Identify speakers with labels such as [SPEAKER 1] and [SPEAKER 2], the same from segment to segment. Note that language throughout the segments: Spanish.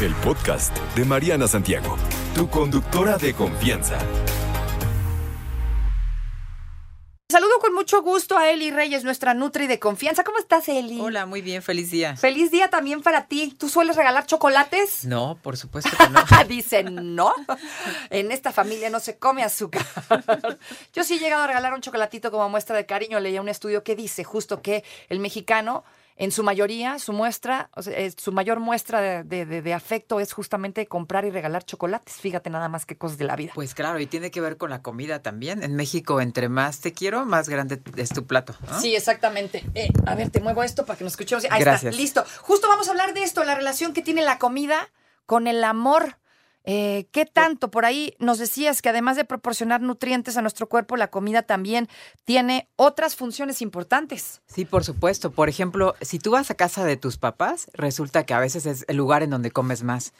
[SPEAKER 1] El podcast de Mariana Santiago, tu conductora de confianza.
[SPEAKER 2] Saludo con mucho gusto a Eli Reyes, nuestra Nutri de confianza. ¿Cómo estás, Eli?
[SPEAKER 3] Hola, muy bien, feliz día.
[SPEAKER 2] Feliz día también para ti. ¿Tú sueles regalar chocolates?
[SPEAKER 3] No, por supuesto que no.
[SPEAKER 2] Dicen no. En esta familia no se come azúcar. Yo sí he llegado a regalar un chocolatito como muestra de cariño. Leía un estudio que dice justo que el mexicano en su mayoría, su muestra, o sea, eh, su mayor muestra de, de- de afecto es justamente comprar y regalar chocolates. Fíjate nada más que cosas de la vida.
[SPEAKER 3] Pues claro, y tiene que ver con la comida también. En México, entre más te quiero, más grande es tu plato. ¿no?
[SPEAKER 2] Sí, exactamente. Eh, a ver, te muevo esto para que nos escuchemos. Ahí
[SPEAKER 3] Gracias.
[SPEAKER 2] está, listo. Justo vamos a hablar de esto, la relación que tiene la comida con el amor. Eh, ¿Qué tanto? Por ahí nos decías que además de proporcionar nutrientes a nuestro cuerpo, la comida también tiene otras funciones importantes.
[SPEAKER 3] Sí, por supuesto. Por ejemplo, si tú vas a casa de tus papás, resulta que a veces es el lugar en donde comes más.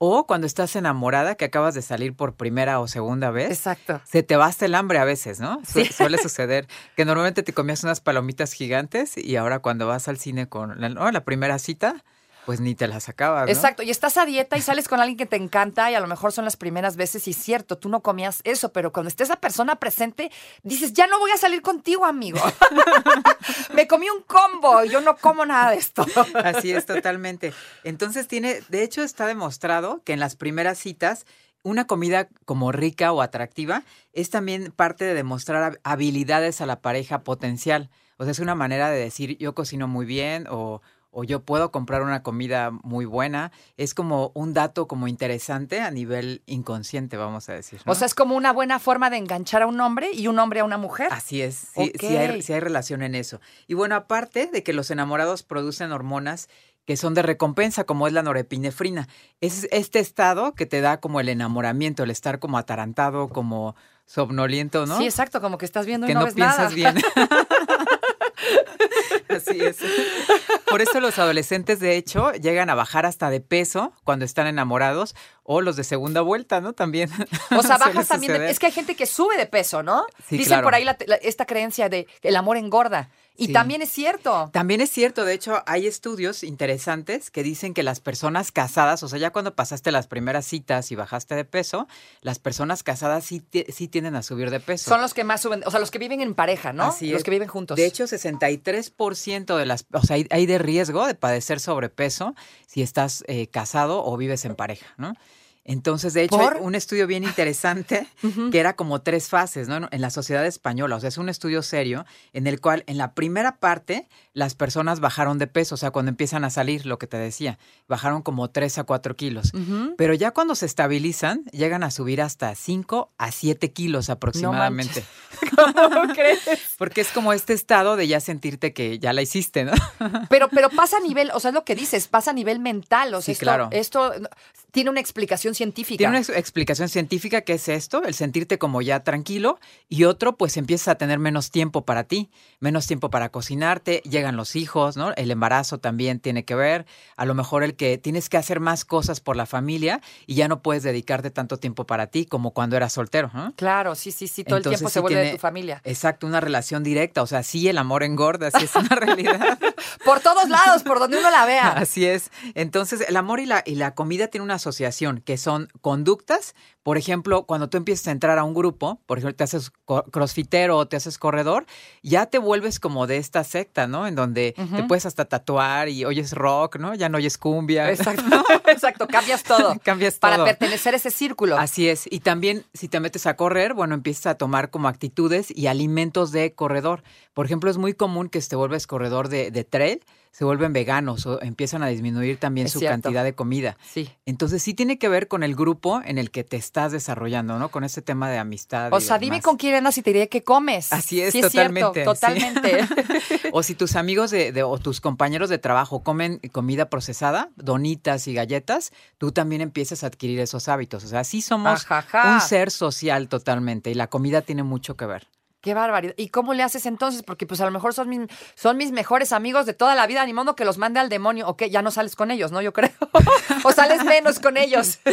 [SPEAKER 3] O cuando estás enamorada, que acabas de salir por primera o segunda vez.
[SPEAKER 2] Exacto.
[SPEAKER 3] Se te va hasta el hambre a veces, ¿no? Su-
[SPEAKER 2] Sí.
[SPEAKER 3] Suele suceder que normalmente te comías unas palomitas gigantes y ahora cuando vas al cine con la, ¿no? la primera cita, pues ni te las acabas, ¿no?
[SPEAKER 2] Exacto, y estás a dieta y sales con alguien que te encanta y a lo mejor son las primeras veces y es cierto, tú no comías eso, pero cuando esté esa persona presente, dices, ya no voy a salir contigo, amigo. Me comí un combo y yo no como nada de esto.
[SPEAKER 3] Así es, totalmente. Entonces tiene, de hecho está demostrado que en las primeras citas, una comida como rica o atractiva es también parte de demostrar hab- habilidades a la pareja potencial. O sea, es una manera de decir, yo cocino muy bien o, o yo puedo comprar una comida muy buena. Es como un dato como interesante a nivel inconsciente, vamos a decir. ¿no?
[SPEAKER 2] O sea, es como una buena forma de enganchar a un hombre y un hombre a una mujer.
[SPEAKER 3] Así es, sí, sí hay, sí hay relación en eso. Y bueno, aparte de que los enamorados producen hormonas que son de recompensa, como es la norepinefrina. Es este estado que te da como el enamoramiento, el estar como atarantado, como somnoliento, ¿no?
[SPEAKER 2] Sí, exacto, como que estás viendo y
[SPEAKER 3] que
[SPEAKER 2] no,
[SPEAKER 3] no,
[SPEAKER 2] ves
[SPEAKER 3] piensas
[SPEAKER 2] nada.
[SPEAKER 3] bien. Así es. Por eso los adolescentes, de hecho, llegan a bajar hasta de peso cuando están enamorados o los de segunda vuelta, ¿no? También.
[SPEAKER 2] O sea, bajas también. de- es que hay gente que sube de peso, ¿no?
[SPEAKER 3] Sí,
[SPEAKER 2] Dicen
[SPEAKER 3] claro.
[SPEAKER 2] por ahí la- la- esta creencia de el amor engorda. Y
[SPEAKER 3] Sí.
[SPEAKER 2] también es cierto.
[SPEAKER 3] También es cierto, de hecho, hay estudios interesantes que dicen que las personas casadas, o sea, ya cuando pasaste las primeras citas y bajaste de peso, las personas casadas sí, sí tienden a subir de peso.
[SPEAKER 2] Son los que más suben, o sea, los que viven en pareja, ¿no?
[SPEAKER 3] Así
[SPEAKER 2] los
[SPEAKER 3] es.
[SPEAKER 2] que viven juntos.
[SPEAKER 3] De hecho, 63% de las, o sea, hay, hay de riesgo de padecer sobrepeso si estás eh, casado o vives en pareja, ¿no? Entonces, de hecho,
[SPEAKER 2] ¿Por?
[SPEAKER 3] hay un estudio bien interesante que era como tres fases, ¿no? En la sociedad española. O sea, es un estudio serio en el cual en la primera parte las personas bajaron de peso. O sea, cuando empiezan a salir, lo que te decía, bajaron como 3 a 4 kilos. Pero ya cuando se estabilizan, llegan a subir hasta 5 a 7 kilos aproximadamente.
[SPEAKER 2] ¿Cómo crees?
[SPEAKER 3] Porque es como este estado de ya sentirte que ya la hiciste, ¿no?
[SPEAKER 2] Pero, pero pasa a nivel, o sea, es lo que dices, pasa a nivel mental. O sea,
[SPEAKER 3] Sí,
[SPEAKER 2] esto,
[SPEAKER 3] claro.
[SPEAKER 2] esto tiene una explicación científica.
[SPEAKER 3] Tiene una ex- explicación científica que es esto, el sentirte como ya tranquilo, y otro, pues empiezas a tener menos tiempo para ti, menos tiempo para cocinarte, llegan los hijos, ¿no? El embarazo también tiene que ver, a lo mejor el que tienes que hacer más cosas por la familia y ya no puedes dedicarte tanto tiempo para ti como cuando eras soltero, ¿no?
[SPEAKER 2] Claro, sí, sí, sí, todo
[SPEAKER 3] Entonces,
[SPEAKER 2] el tiempo
[SPEAKER 3] sí
[SPEAKER 2] se vuelve de tu familia.
[SPEAKER 3] Exacto, una relación directa, o sea, sí, el amor engorda, sí es una realidad.
[SPEAKER 2] Por todos lados, por donde uno la vea.
[SPEAKER 3] Así es. Entonces, el amor y la, y la comida tienen una asociación que son conductas. Por ejemplo, cuando tú empiezas a entrar a un grupo, por ejemplo, te haces crossfitero o te haces corredor, ya te vuelves como de esta secta, ¿no? En donde te puedes hasta tatuar y oyes rock, ¿no? Ya no oyes cumbia.
[SPEAKER 2] Exacto, exacto, cambias todo.
[SPEAKER 3] Cambias
[SPEAKER 2] Para
[SPEAKER 3] todo.
[SPEAKER 2] pertenecer a ese círculo.
[SPEAKER 3] Así es. Y también si te metes a correr, bueno, empiezas a tomar como actitudes y alimentos de corredor. Por ejemplo, es muy común que te vuelves corredor de, de trail, se vuelven veganos o empiezan a disminuir también
[SPEAKER 2] Es
[SPEAKER 3] su
[SPEAKER 2] cierto.
[SPEAKER 3] cantidad de comida.
[SPEAKER 2] Sí.
[SPEAKER 3] Entonces sí tiene que ver con el grupo en el que te estás desarrollando, ¿no? Con ese tema de amistad.
[SPEAKER 2] O
[SPEAKER 3] y
[SPEAKER 2] sea, dime con quién andas y te diré qué comes.
[SPEAKER 3] Así es,
[SPEAKER 2] sí,
[SPEAKER 3] totalmente,
[SPEAKER 2] cierto,
[SPEAKER 3] sí.
[SPEAKER 2] totalmente.
[SPEAKER 3] O si tus amigos de, de- o tus compañeros de trabajo comen comida procesada, donitas y galletas, tú también empiezas a adquirir esos hábitos. O sea, sí somos
[SPEAKER 2] Ajaja.
[SPEAKER 3] un ser social totalmente y la comida tiene mucho que ver.
[SPEAKER 2] Qué barbaridad. ¿Y cómo le haces entonces? Porque pues a lo mejor son mis, son mis mejores amigos de toda la vida, ni modo que los mande al demonio. Ok, ya no sales con ellos, ¿no? Yo creo. o sales menos con ellos.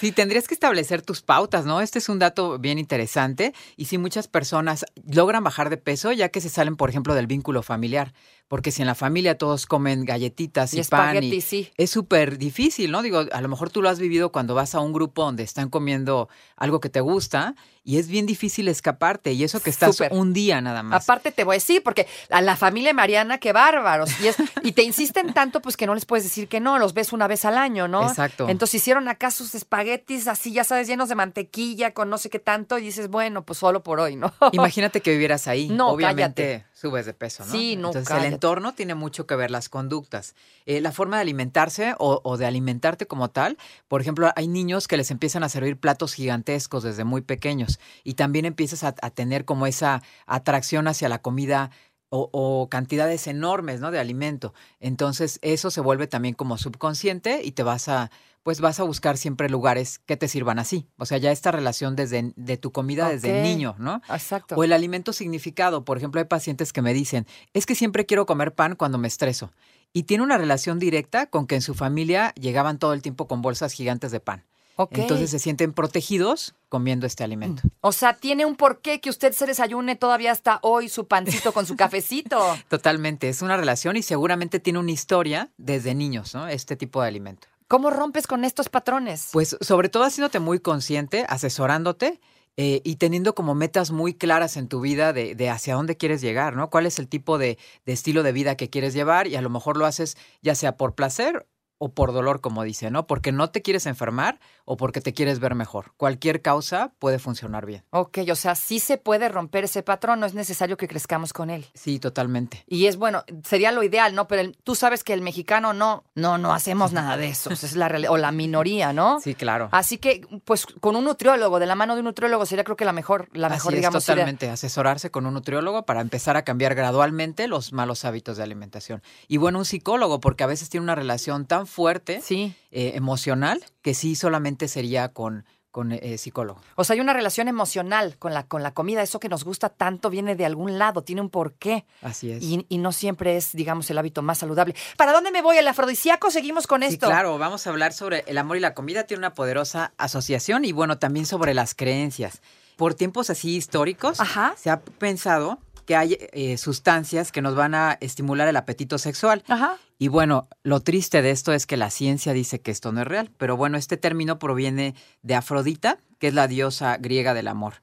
[SPEAKER 3] Sí, tendrías que establecer tus pautas, ¿no? Este es un dato bien interesante. Y si muchas personas logran bajar de peso, ya que se salen, por ejemplo, del vínculo familiar. Porque si en la familia todos comen galletitas y,
[SPEAKER 2] Y
[SPEAKER 3] pan, y
[SPEAKER 2] sí.
[SPEAKER 3] es súper difícil, ¿no? Digo, a lo mejor tú lo has vivido cuando vas a un grupo donde están comiendo algo que te gusta y es bien difícil escaparte. Y eso que estás
[SPEAKER 2] Súper.
[SPEAKER 3] un día nada más.
[SPEAKER 2] Aparte te voy a decir, porque a la familia Mariana, qué bárbaros. Y, es, y te insisten tanto, pues que no les puedes decir que no, los ves una vez al año, ¿no?
[SPEAKER 3] Exacto.
[SPEAKER 2] Entonces hicieron acá sus espaguetis así, ya sabes, llenos de mantequilla, con no sé qué tanto, y dices, bueno, pues solo por hoy, ¿no?
[SPEAKER 3] Imagínate que vivieras ahí.
[SPEAKER 2] No,
[SPEAKER 3] Obviamente
[SPEAKER 2] cállate.
[SPEAKER 3] Subes de peso, ¿no?
[SPEAKER 2] Sí, no,
[SPEAKER 3] Entonces
[SPEAKER 2] cállate.
[SPEAKER 3] el entorno tiene mucho que ver, las conductas. Eh, la forma de alimentarse o, o de alimentarte como tal. Por ejemplo, hay niños que les empiezan a servir platos gigantescos desde muy pequeños y también empiezas a, a tener como esa atracción hacia la comida. O, o cantidades enormes, ¿no? De alimento. Entonces, eso se vuelve también como subconsciente y te vas a, pues vas a buscar siempre lugares que te sirvan así. O sea, ya esta relación desde de tu comida desde niño, ¿no?
[SPEAKER 2] Exacto.
[SPEAKER 3] O el alimento significado. Por ejemplo, hay pacientes que me dicen, es que siempre quiero comer pan cuando me estreso. Y tiene una relación directa con que en su familia llegaban todo el tiempo con bolsas gigantes de pan. Entonces se sienten protegidos comiendo este alimento.
[SPEAKER 2] O sea, tiene un porqué que usted se desayune todavía hasta hoy su pancito con su cafecito.
[SPEAKER 3] Totalmente, es una relación y seguramente tiene una historia desde niños, ¿no? Este tipo de alimento.
[SPEAKER 2] ¿Cómo rompes con estos patrones?
[SPEAKER 3] Pues sobre todo haciéndote muy consciente, asesorándote eh, y teniendo como metas muy claras en tu vida de, de hacia dónde quieres llegar, ¿no? ¿Cuál es el tipo de, de estilo de vida que quieres llevar? Y a lo mejor lo haces ya sea por placer o por dolor, como dice, ¿no? Porque no te quieres enfermar o porque te quieres ver mejor. Cualquier causa puede funcionar bien.
[SPEAKER 2] Ok, o sea, sí se puede romper ese patrón, no es necesario que crezcamos con él.
[SPEAKER 3] Sí, totalmente.
[SPEAKER 2] Y es bueno, sería lo ideal, ¿no? Pero el- tú sabes que el mexicano no, no, no hacemos nada de eso, es la realidad, o la minoría, ¿no?
[SPEAKER 3] Sí, claro.
[SPEAKER 2] Así que, pues, con un nutriólogo, de la mano de un nutriólogo, sería creo que la mejor, la mejor,
[SPEAKER 3] Así
[SPEAKER 2] digamos,
[SPEAKER 3] totalmente. Asesorarse con un nutriólogo para empezar a cambiar gradualmente los malos hábitos de alimentación. Y bueno, un psicólogo, porque a veces tiene una relación tan fuerte,
[SPEAKER 2] Sí.
[SPEAKER 3] eh, emocional, que sí solamente sería con, con eh, psicólogo.
[SPEAKER 2] O sea, hay una relación emocional con la, con la comida. Eso que nos gusta tanto viene de algún lado, tiene un porqué.
[SPEAKER 3] Así es.
[SPEAKER 2] Y, y no siempre es, digamos, el hábito más saludable. ¿Para dónde me voy? ¿El afrodisíaco? Seguimos con
[SPEAKER 3] Sí,
[SPEAKER 2] esto.
[SPEAKER 3] claro, vamos a hablar sobre el amor y la comida. Tiene una poderosa asociación y bueno, también sobre las creencias. Por tiempos así históricos,
[SPEAKER 2] Ajá.
[SPEAKER 3] se ha pensado que hay eh, sustancias que nos van a estimular el apetito sexual.
[SPEAKER 2] Ajá.
[SPEAKER 3] Y bueno, lo triste de esto es que la ciencia dice que esto no es real, pero bueno, este término proviene de Afrodita, que es la diosa griega del amor.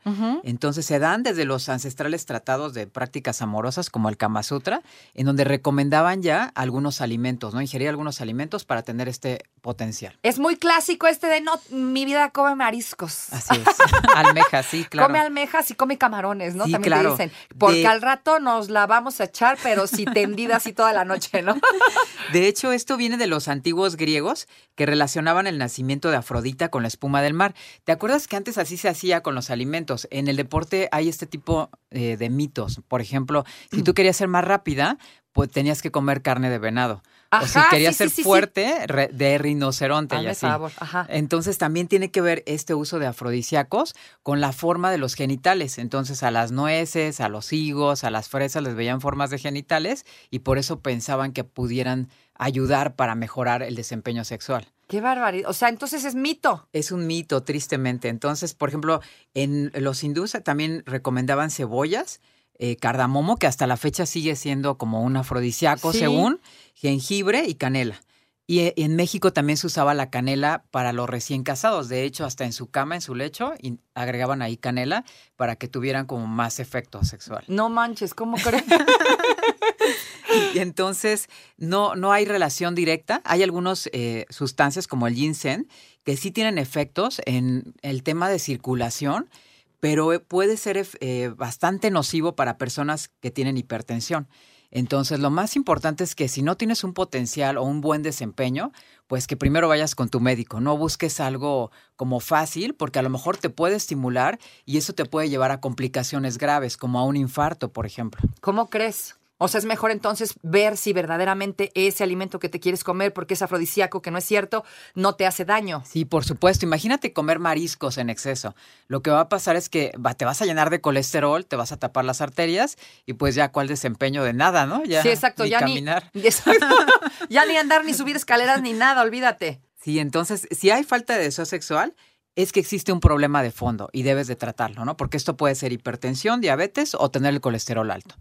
[SPEAKER 3] Entonces se dan desde los ancestrales tratados de prácticas amorosas como el Kama Sutra, en donde recomendaban ya algunos alimentos, ¿no? Ingerir algunos alimentos para tener este potencial.
[SPEAKER 2] Es muy clásico este de no, mi vida come mariscos.
[SPEAKER 3] Así es. Almeja, sí, claro.
[SPEAKER 2] Come almejas y come camarones, ¿no?
[SPEAKER 3] Sí,
[SPEAKER 2] También
[SPEAKER 3] claro.
[SPEAKER 2] te dicen. Porque
[SPEAKER 3] De-
[SPEAKER 2] al rato nos la vamos a echar, pero si tendida así toda la noche, ¿no?
[SPEAKER 3] De hecho, esto viene de los antiguos griegos que relacionaban el nacimiento de Afrodita con la espuma del mar. ¿Te acuerdas que antes así se hacía con los alimentos? En el deporte hay este tipo eh, de mitos. Por ejemplo, si tú querías ser más rápida, pues tenías que comer carne de venado. O si
[SPEAKER 2] sí,
[SPEAKER 3] ser
[SPEAKER 2] sí, sí, sí.
[SPEAKER 3] fuerte, de rinoceronte y
[SPEAKER 2] Hazme
[SPEAKER 3] así.
[SPEAKER 2] favor. Ajá.
[SPEAKER 3] Entonces también tiene que ver este uso de afrodisíacos con la forma de los genitales. Entonces a las nueces, a los higos, a las fresas les veían formas de genitales y por eso pensaban que pudieran ayudar para mejorar el desempeño sexual.
[SPEAKER 2] Qué barbaridad. O sea, entonces es mito.
[SPEAKER 3] Es un mito, tristemente. Entonces, por ejemplo, en los hindúes también recomendaban cebollas, eh, cardamomo, que hasta la fecha sigue siendo como un afrodisíaco,
[SPEAKER 2] Sí.
[SPEAKER 3] según, jengibre y canela. Y eh, en México también se usaba la canela para los recién casados. De hecho, hasta en su cama, en su lecho, agregaban ahí canela para que tuvieran como más efecto sexual.
[SPEAKER 2] No manches, ¿cómo crees?
[SPEAKER 3] Y entonces no, no hay relación directa. Hay algunas sustancias como el ginseng que sí tienen efectos en el tema de circulación, pero eh, puede ser eh, bastante nocivo para personas que tienen hipertensión. Entonces, lo más importante es que si no tienes un potencial o un buen desempeño, pues que primero vayas con tu médico, no busques algo como fácil, porque a lo mejor te puede estimular y eso te puede llevar a complicaciones graves, como a un infarto, por ejemplo.
[SPEAKER 2] ¿Cómo crees? O sea, es mejor entonces ver si verdaderamente ese alimento que te quieres comer, porque es afrodisíaco, que no es cierto, no te hace daño.
[SPEAKER 3] Sí, por supuesto. Imagínate comer mariscos en exceso. Lo que va a pasar es que te vas a llenar de colesterol, te vas a tapar las arterias y pues ya cuál desempeño de nada, ¿no? Ya,
[SPEAKER 2] sí, exacto.
[SPEAKER 3] Ni
[SPEAKER 2] ya
[SPEAKER 3] caminar.
[SPEAKER 2] Ni, ya ni andar, ni subir escaleras, ni nada, olvídate.
[SPEAKER 3] Sí, entonces, si hay falta de deseo sexual, es que existe un problema de fondo y debes de tratarlo, ¿no? Porque esto puede ser hipertensión, diabetes o tener el colesterol alto.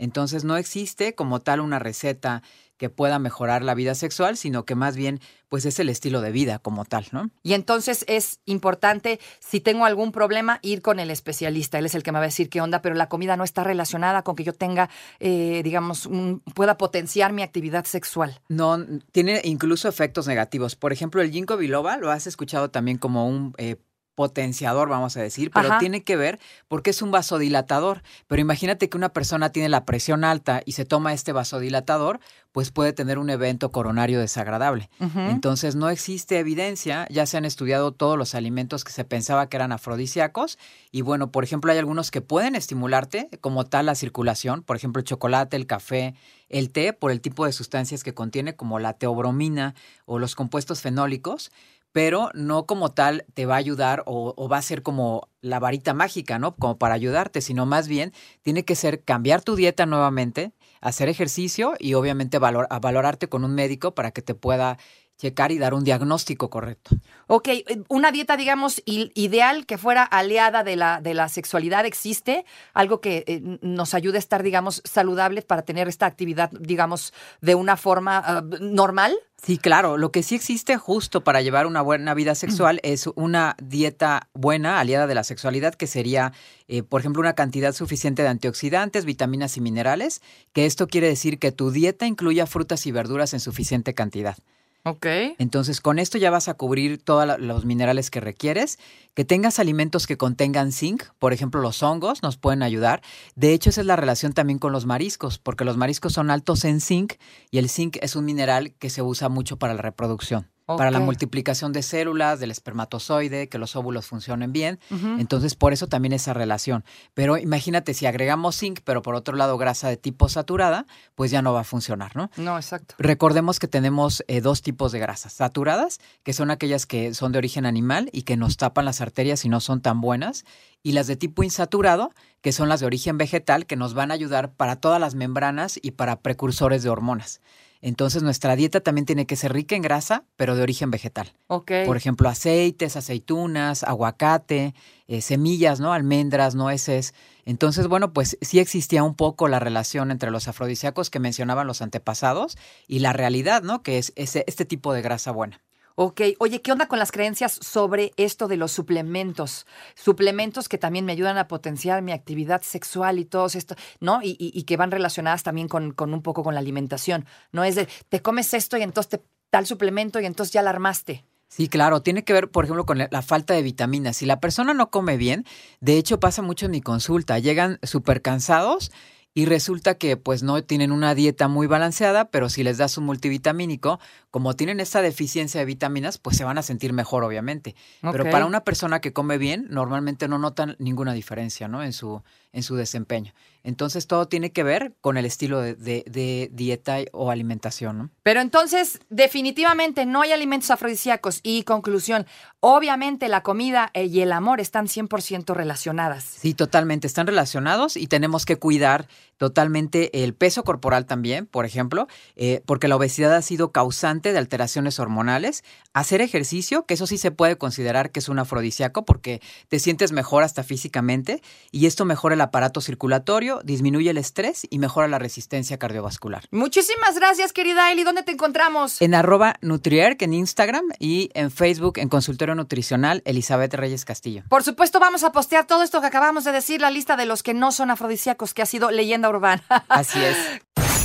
[SPEAKER 3] Entonces no existe como tal una receta que pueda mejorar la vida sexual, sino que más bien pues es el estilo de vida como tal, ¿no?
[SPEAKER 2] Y entonces es importante, si tengo algún problema, ir con el especialista. Él es el que me va a decir qué onda, pero la comida no está relacionada con que yo tenga, eh, digamos, pueda potenciar mi actividad sexual.
[SPEAKER 3] No, tiene incluso efectos negativos. Por ejemplo, el ginkgo biloba lo has escuchado también como un eh, potenciador, vamos a decir, pero tiene que ver porque es un vasodilatador. Pero imagínate que una persona tiene la presión alta y se toma este vasodilatador, pues puede tener un evento coronario desagradable. Entonces no existe evidencia, ya se han estudiado todos los alimentos que se pensaba que eran afrodisíacos y bueno, por ejemplo, hay algunos que pueden estimularte como tal la circulación, por ejemplo, el chocolate, el café, el té, por el tipo de sustancias que contiene como la teobromina o los compuestos fenólicos, pero no como tal te va a ayudar o, va a ser como la varita mágica, ¿no? Como para ayudarte, sino más bien tiene que ser cambiar tu dieta nuevamente, hacer ejercicio y obviamente valorarte con un médico para que te pueda checar y dar un diagnóstico correcto.
[SPEAKER 2] Ok, una dieta, digamos, ideal que fuera aliada de la, de la sexualidad, ¿existe? Algo que eh, nos ayude a estar, digamos, saludables para tener esta actividad, digamos, de una forma ah, normal.
[SPEAKER 3] Sí, claro. Lo que sí existe justo para llevar una buena vida sexual es una dieta buena, aliada de la sexualidad, que sería, eh, por ejemplo, una cantidad suficiente de antioxidantes, vitaminas y minerales, que esto quiere decir que tu dieta incluya frutas y verduras en suficiente cantidad.
[SPEAKER 2] Ok.
[SPEAKER 3] Entonces, con esto ya vas a cubrir todos los minerales que requieres. Que tengas alimentos que contengan zinc, por ejemplo, los hongos nos pueden ayudar. De hecho, esa es la relación también con los mariscos, porque los mariscos son altos en zinc y el zinc es un mineral que se usa mucho para la reproducción para la multiplicación de células, del espermatozoide, que los óvulos funcionen bien. Entonces, por eso también esa relación. Pero imagínate, si agregamos zinc, pero por otro lado grasa de tipo saturada, pues ya no va a funcionar, ¿no?
[SPEAKER 2] No, exacto.
[SPEAKER 3] Recordemos que tenemos eh, dos tipos de grasas. Saturadas, que son aquellas que son de origen animal y que nos tapan las arterias y no son tan buenas. Y las de tipo insaturado, que son las de origen vegetal, que nos van a ayudar para todas las membranas y para precursores de hormonas. Entonces nuestra dieta también tiene que ser rica en grasa, pero de origen vegetal.
[SPEAKER 2] Ok.
[SPEAKER 3] Por ejemplo, aceites, aceitunas, aguacate, eh, semillas, ¿no? Almendras, nueces. Entonces, bueno, pues sí existía un poco la relación entre los afrodisíacos que mencionaban los antepasados y la realidad, ¿no? Que es ese, este tipo de grasa buena.
[SPEAKER 2] Ok, oye, ¿qué onda con las creencias sobre esto de los suplementos? Suplementos que también me ayudan a potenciar mi actividad sexual y todo esto, ¿no? Y, que van relacionadas también con, un poco con la alimentación. No es de, te comes esto y entonces te tal suplemento y entonces ya la armaste.
[SPEAKER 3] Sí, claro, tiene que ver, por ejemplo, con la falta de vitaminas. Si la persona no come bien, de hecho pasa mucho en mi consulta, llegan súper cansados y resulta que pues no tienen una dieta muy balanceada, pero si les das un multivitamínico, como tienen esta deficiencia de vitaminas, pues se van a sentir mejor, obviamente. Pero para una persona que come bien, normalmente no notan ninguna diferencia, ¿no? En su, en su desempeño. Entonces todo tiene que ver con el estilo de, dieta o alimentación. ¿no?
[SPEAKER 2] Pero entonces definitivamente no hay alimentos afrodisíacos y conclusión, obviamente la comida y el amor están 100% relacionadas.
[SPEAKER 3] Sí, totalmente, están relacionados y tenemos que cuidar totalmente el peso corporal también, por ejemplo, eh, porque la obesidad ha sido causante de alteraciones hormonales. Hacer ejercicio, que eso sí se puede considerar que es un afrodisíaco porque te sientes mejor hasta físicamente y esto mejora el aparato circulatorio, disminuye el estrés y mejora la resistencia cardiovascular.
[SPEAKER 2] Muchísimas gracias, querida Eli. ¿Dónde te encontramos?
[SPEAKER 3] En arroba Nutrierk en Instagram y en Facebook en Consultorio Nutricional Elizabeth Reyes Castillo.
[SPEAKER 2] Por supuesto, vamos a postear todo esto que acabamos de decir, la lista de los que no son afrodisíacos, que ha sido leyenda urbana.
[SPEAKER 3] Así es.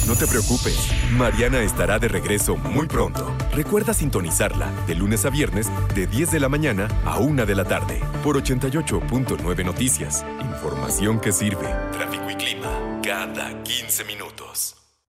[SPEAKER 1] No te preocupes, Mariana estará de regreso muy pronto. Recuerda sintonizarla de lunes a viernes de 10 de la mañana a 1 de la tarde por 88.9 Noticias. Información que sirve. Tráfico y clima cada 15 minutos.